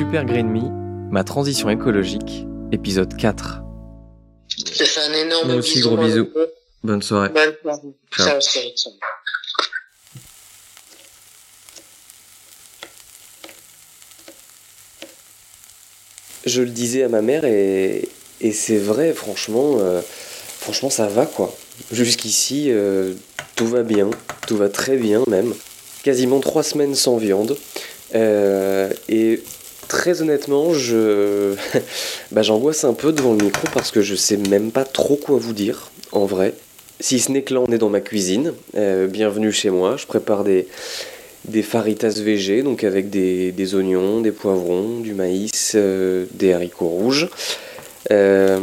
Super Green Me, ma transition écologique, épisode 4. Je te fais un énorme Moi aussi, bisou, gros bisous. Bonne soirée. Bonne soirée. Ciao. Ciao. je le disais à ma mère et, et c'est vrai, franchement, euh, franchement, ça va quoi. Jusqu'ici, euh, tout va bien, tout va très bien même. Quasiment trois semaines sans viande. Euh, et très honnêtement, je, bah, j'angoisse un peu devant le micro parce que je sais même pas trop quoi vous dire, en vrai. Si ce n'est que là, on est dans ma cuisine. Euh, bienvenue chez moi. Je prépare des, faritas VG, donc avec des, oignons, des poivrons, du maïs, euh, des haricots rouges. Euh,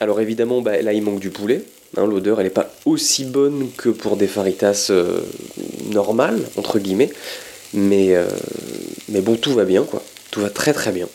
alors évidemment, bah, là il manque du poulet. hein, L'odeur, elle n'est pas aussi bonne que pour des faritas normales, entre guillemets. Mais, mais bon, tout va bien, quoi. Tout va très très bien.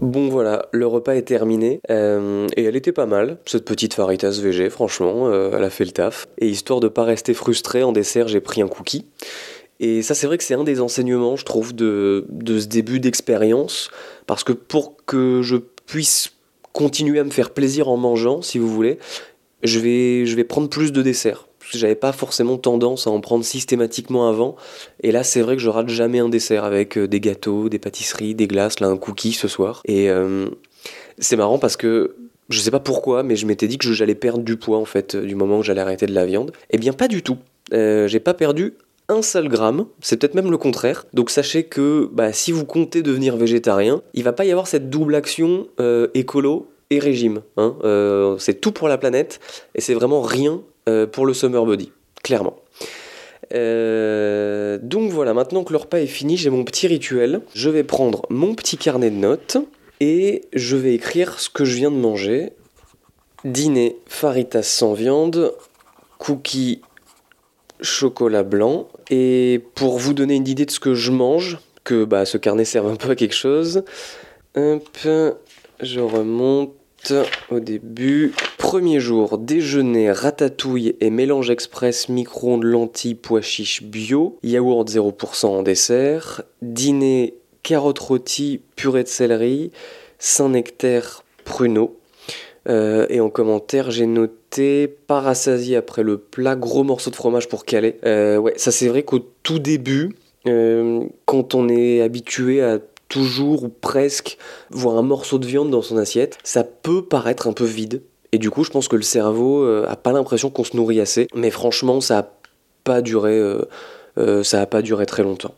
Bon voilà, le repas est terminé euh, et elle était pas mal, cette petite faritas VG, franchement, euh, elle a fait le taf. Et histoire de pas rester frustré, en dessert j'ai pris un cookie. Et ça c'est vrai que c'est un des enseignements, je trouve, de, de ce début d'expérience, parce que pour que je puisse continuer à me faire plaisir en mangeant, si vous voulez, je vais, je vais prendre plus de desserts. J'avais pas forcément tendance à en prendre systématiquement avant. Et là, c'est vrai que je rate jamais un dessert avec euh, des gâteaux, des pâtisseries, des glaces, là, un cookie ce soir. Et euh, c'est marrant parce que je sais pas pourquoi, mais je m'étais dit que j'allais perdre du poids en fait euh, du moment où j'allais arrêter de la viande. Eh bien, pas du tout. J'ai pas perdu un seul gramme, c'est peut-être même le contraire. Donc sachez que bah, si vous comptez devenir végétarien, il va pas y avoir cette double action euh, écolo et régime. hein. Euh, c'est tout pour la planète et c'est vraiment rien euh, pour le summer body, clairement. Donc voilà, maintenant que le repas est fini, j'ai mon petit rituel. Je vais prendre mon petit carnet de notes et je vais écrire ce que je viens de manger. Dîner faritas sans viande, cookies chocolat blanc. Et pour vous donner une idée de ce que je mange, que bah, ce carnet serve un peu à quelque chose, je remonte au début. Premier jour, déjeuner, ratatouille et mélange express micro-ondes lentilles pois chiches bio, yaourt 0% en dessert. Dîner, carottes rôties, purée de céleri, Saint-Nectaire, pruneau. Euh, et en commentaire, j'ai noté pas rassasié après le plat, gros morceau de fromage pour caler. Euh, ouais, ça c'est vrai qu'au tout début, euh, quand on est habitué à toujours ou presque voir un morceau de viande dans son assiette, ça peut paraître un peu vide. Et du coup, je pense que le cerveau a pas l'impression qu'on se nourrit assez. Mais franchement, ça a pas duré, ça a pas duré très longtemps.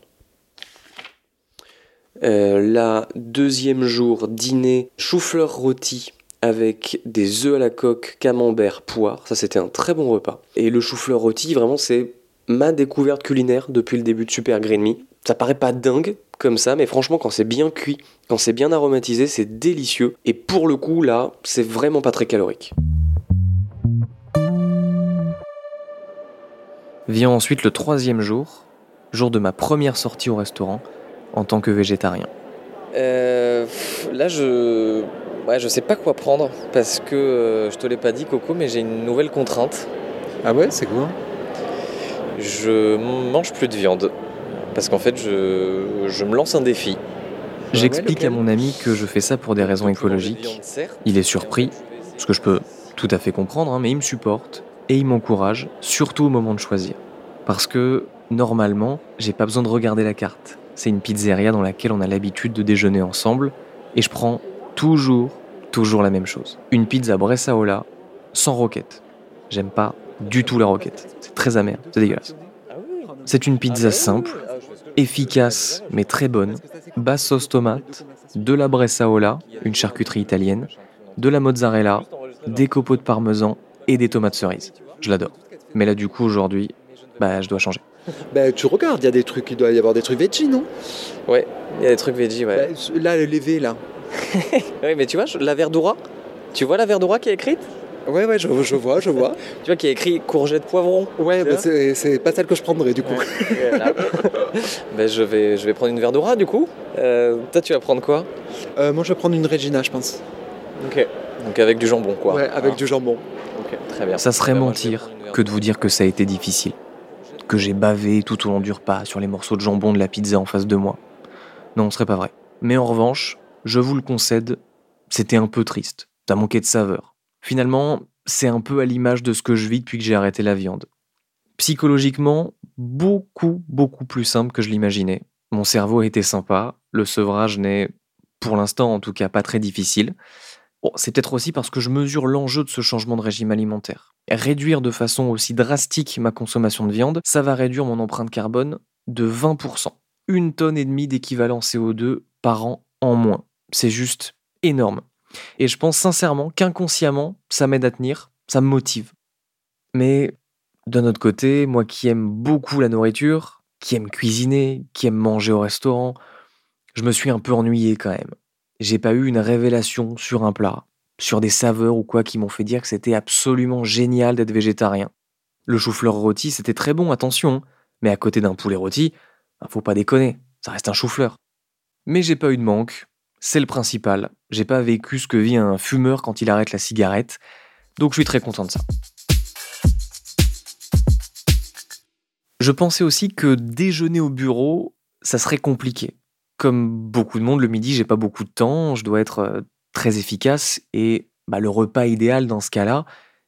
Là, deuxième jour, dîner, chou-fleur rôti avec des œufs à la coque, camembert, poire. Ça, c'était un très bon repas. Et le chou-fleur rôti, vraiment, c'est ma découverte culinaire depuis le début de Super Green Me. Ça paraît pas dingue comme ça, mais franchement, quand c'est bien cuit, quand c'est bien aromatisé, c'est délicieux. Et pour le coup, là, c'est vraiment pas très calorique. Vient ensuite le troisième jour, jour de ma première sortie au restaurant en tant que végétarien. Euh, là, je. Ouais, je sais pas quoi prendre parce que euh, je te l'ai pas dit, Coco, mais j'ai une nouvelle contrainte. Ah ouais, c'est quoi? Je mange plus de viande parce qu'en fait, je, je me lance un défi. J'explique à mon ami que je fais ça pour des raisons écologiques. Il est surpris, ce que je peux tout à fait comprendre, hein, mais il me supporte et il m'encourage, surtout au moment de choisir. Parce que, normalement, j'ai pas besoin de regarder la carte. C'est une pizzeria dans laquelle on a l'habitude de déjeuner ensemble et je prends toujours, toujours la même chose. Une pizza Bressaola, sans roquette. J'aime pas du tout la roquette. C'est très amer, c'est dégueulasse. C'est une pizza simple, efficace mais très bonne, basse sauce tomate, de la bressaola, une charcuterie italienne, de la mozzarella, des copeaux de parmesan et des tomates cerises. Je l'adore. Mais là du coup aujourd'hui, bah je dois changer. Bah tu regardes, il y a des trucs, il doit y avoir des trucs veggie, non? Ouais, il y a des trucs veggie, ouais. Bah, Là, le levé, là. oui, mais tu vois, la verdura, tu vois la verdura qui est écrite? Ouais, ouais, je, je vois, je vois. Tu vois qui est écrit courgette poivron Ouais, bah, c'est pas celle que je prendrais, du coup. Voilà. ben, je, vais, je vais prendre une verdura du coup. Euh, toi, tu vas prendre quoi? Euh, moi, je vais prendre une Regina, je pense. Ok. Donc avec du jambon, quoi. ouais, avec Hein du jambon. Ok, très bien. Ça serait Ben, mentir que de vous dire que ça a été difficile. Que j'ai bavé tout au long du repas sur les morceaux de jambon de la pizza en face de moi. Non, ce serait pas vrai. Mais en revanche, je vous le concède, c'était un peu triste. Ça manquait de saveur. Finalement, c'est un peu à l'image de ce que je vis depuis que j'ai arrêté la viande. Psychologiquement, beaucoup, beaucoup plus simple que je l'imaginais. Mon cerveau était sympa, le sevrage n'est, pour l'instant en tout cas, pas très difficile. C'est peut-être aussi parce que je mesure l'enjeu de ce changement de régime alimentaire. Réduire de façon aussi drastique ma consommation de viande, ça va réduire mon empreinte carbone de 20%. Une tonne et demie d'équivalent CO2 par an en moins. C'est juste énorme. Et je pense sincèrement qu'inconsciemment, ça m'aide à tenir, ça me motive. Mais d'un autre côté, moi qui aime beaucoup la nourriture, qui aime cuisiner, qui aime manger au restaurant, je me suis un peu ennuyé quand même. J'ai pas eu une révélation sur un plat, sur des saveurs ou quoi qui m'ont fait dire que c'était absolument génial d'être végétarien. Le chou-fleur rôti, c'était très bon, attention, mais à côté d'un poulet rôti, bah, faut pas déconner, ça reste un chou-fleur. Mais j'ai pas eu de manque, c'est le principal. J'ai pas vécu ce que vit un fumeur quand il arrête la cigarette, donc je suis très content de ça. Je pensais aussi que déjeuner au bureau, ça serait compliqué. Comme beaucoup de monde, le midi, j'ai pas beaucoup de temps, je dois être euh, très efficace et bah, le repas idéal dans ce cas-là,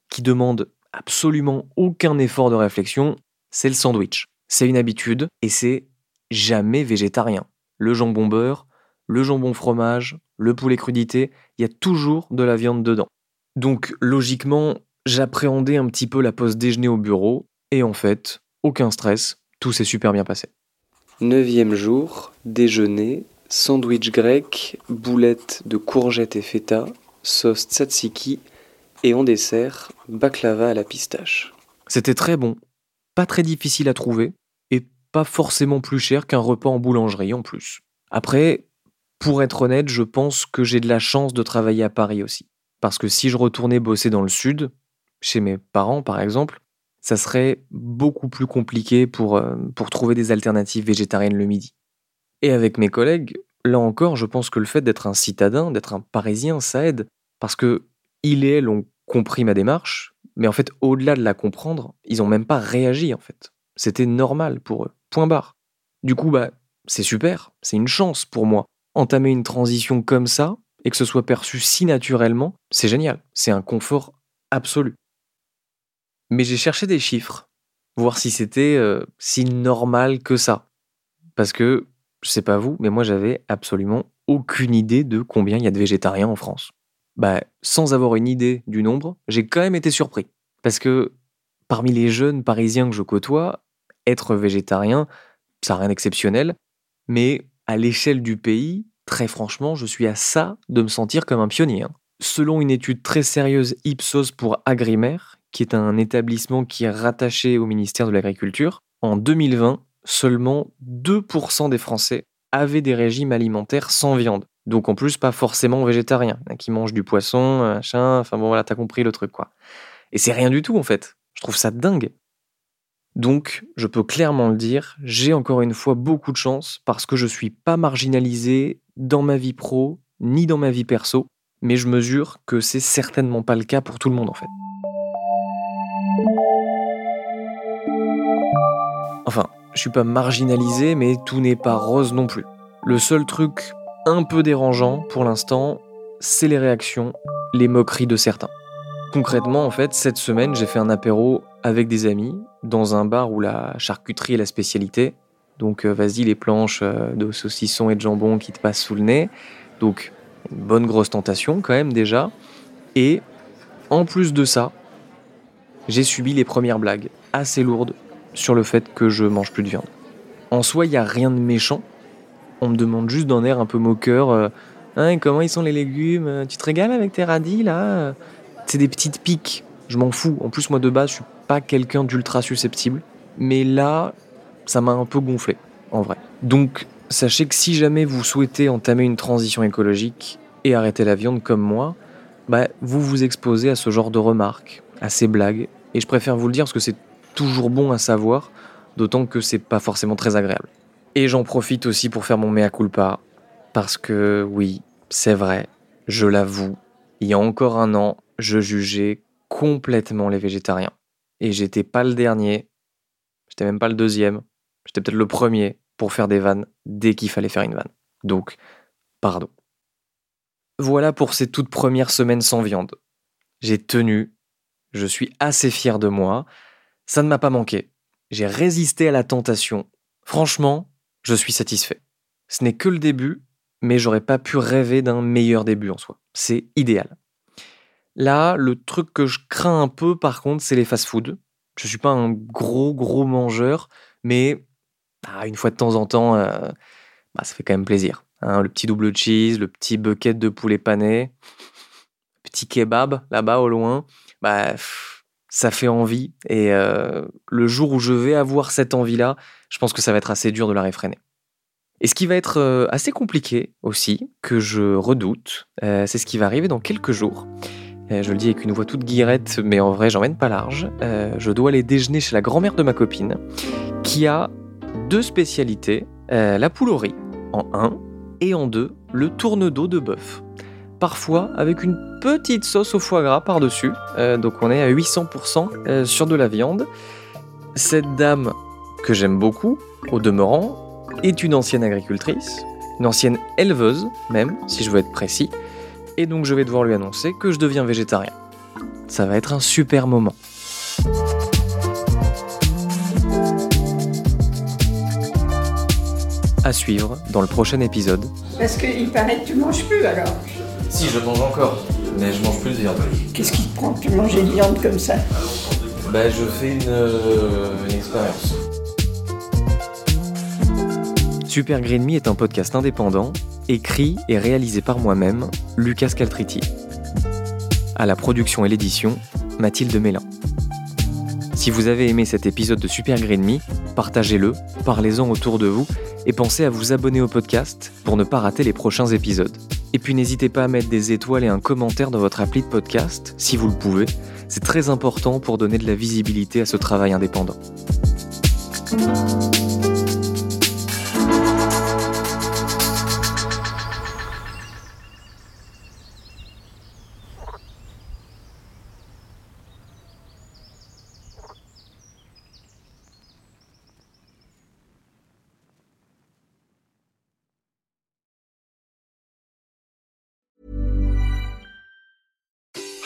qui demande absolument aucun effort de réflexion, c'est le sandwich. C'est une habitude et c'est jamais végétarien. Le jambon beurre, le jambon fromage, le poulet crudité, il y a toujours de la viande dedans. Donc logiquement, j'appréhendais un petit peu la pause déjeuner au bureau et en fait, aucun stress, tout s'est super bien passé. Neuvième jour, déjeuner, sandwich grec, boulettes de courgettes et feta, sauce tzatziki et en dessert, baklava à la pistache. C'était très bon, pas très difficile à trouver et pas forcément plus cher qu'un repas en boulangerie en plus. Après, pour être honnête, je pense que j'ai de la chance de travailler à Paris aussi. Parce que si je retournais bosser dans le sud, chez mes parents par exemple, ça serait beaucoup plus compliqué pour, euh, pour trouver des alternatives végétariennes le midi. Et avec mes collègues, là encore, je pense que le fait d'être un citadin, d'être un parisien, ça aide. Parce que il et elle ont compris ma démarche, mais en fait, au-delà de la comprendre, ils ont même pas réagi en fait. C'était normal pour eux. Point barre. Du coup, bah, c'est super, c'est une chance pour moi. Entamer une transition comme ça, et que ce soit perçu si naturellement, c'est génial. C'est un confort absolu. Mais j'ai cherché des chiffres, voir si c'était euh, si normal que ça. Parce que, je sais pas vous, mais moi j'avais absolument aucune idée de combien il y a de végétariens en France. Bah, sans avoir une idée du nombre, j'ai quand même été surpris. Parce que parmi les jeunes parisiens que je côtoie, être végétarien, ça n'a rien d'exceptionnel. Mais à l'échelle du pays, très franchement, je suis à ça de me sentir comme un pionnier. hein. Selon une étude très sérieuse Ipsos pour Agrimaire, qui est un établissement qui est rattaché au ministère de l'Agriculture, en 2020, seulement 2% des Français avaient des régimes alimentaires sans viande. Donc en plus, pas forcément végétariens, hein, qui mangent du poisson, machin, enfin bon voilà, t'as compris le truc quoi. Et c'est rien du tout en fait. Je trouve ça dingue. Donc, je peux clairement le dire, j'ai encore une fois beaucoup de chance parce que je suis pas marginalisé dans ma vie pro ni dans ma vie perso, mais je mesure que c'est certainement pas le cas pour tout le monde en fait. Enfin, je suis pas marginalisé, mais tout n'est pas rose non plus. Le seul truc un peu dérangeant pour l'instant, c'est les réactions, les moqueries de certains. Concrètement, en fait, cette semaine, j'ai fait un apéro avec des amis dans un bar où la charcuterie est la spécialité. Donc, euh, vas-y, les planches euh, de saucisson et de jambon qui te passent sous le nez. Donc, une bonne grosse tentation quand même déjà. Et En plus de ça, j'ai subi les premières blagues assez lourdes sur le fait que je mange plus de viande. En soi, il n'y a rien de méchant. On me demande juste d'un air un peu moqueur euh, hein, comment ils sont les légumes? Tu te régales avec tes radis là? C'est des petites piques. Je m'en fous. En plus, moi de base, je suis pas quelqu'un d'ultra susceptible. Mais là, ça m'a un peu gonflé, en vrai. Donc, sachez que si jamais vous souhaitez entamer une transition écologique et arrêter la viande comme moi, bah, vous vous exposez à ce genre de remarques, à ces blagues. Et je préfère vous le dire parce que c'est toujours bon à savoir, d'autant que c'est pas forcément très agréable. Et j'en profite aussi pour faire mon mea culpa, parce que oui, c'est vrai, je l'avoue, il y a encore un an, je jugeais complètement les végétariens. Et j'étais pas le dernier, j'étais même pas le deuxième, j'étais peut-être le premier pour faire des vannes dès qu'il fallait faire une vanne. Donc, pardon. Voilà pour ces toutes premières semaines sans viande. J'ai tenu, je suis assez fier de moi, ça ne m'a pas manqué. J'ai résisté à la tentation. Franchement, je suis satisfait. Ce n'est que le début, mais j'aurais pas pu rêver d'un meilleur début en soi. C'est idéal. Là, le truc que je crains un peu, par contre, c'est les fast-foods. Je suis pas un gros, gros mangeur, mais ah, une fois de temps en temps, euh, bah, ça fait quand même plaisir. Hein. le petit double cheese, le petit bucket de poulet pané, petit kebab là-bas au loin, bah, ça fait envie. Et euh, le jour où je vais avoir cette envie-là, je pense que ça va être assez dur de la réfréner. Et ce qui va être euh, assez compliqué aussi, que je redoute, c'est ce qui va arriver dans quelques jours. Je le dis avec une voix toute guirette, mais en vrai, j'emmène pas large. je dois aller déjeuner chez la grand-mère de ma copine, qui a deux spécialités, euh, la riz en 1 et en 2 le tourne-dos de bœuf. Parfois avec une petite sauce au foie gras par-dessus, euh, donc on est à 800% euh, sur de la viande. Cette dame que j'aime beaucoup, au demeurant, est une ancienne agricultrice, une ancienne éleveuse même, si je veux être précis, et donc je vais devoir lui annoncer que je deviens végétarien. Ça va être un super moment. à suivre dans le prochain épisode. Parce qu'il paraît que tu manges plus alors. Si, je mange encore, mais je mange plus de viande. Qu'est-ce qui te prend de manger de viande comme ça? Bah, je fais une, euh, une expérience. Super Green Me est un podcast indépendant, écrit et réalisé par moi-même, Lucas Caltriti. À la production et l'édition, Mathilde Mélin. Si vous avez aimé cet épisode de Super Green Me, partagez-le, parlez-en autour de vous et pensez à vous abonner au podcast pour ne pas rater les prochains épisodes. Et puis n'hésitez pas à mettre des étoiles et un commentaire dans votre appli de podcast, si vous le pouvez. C'est très important pour donner de la visibilité à ce travail indépendant.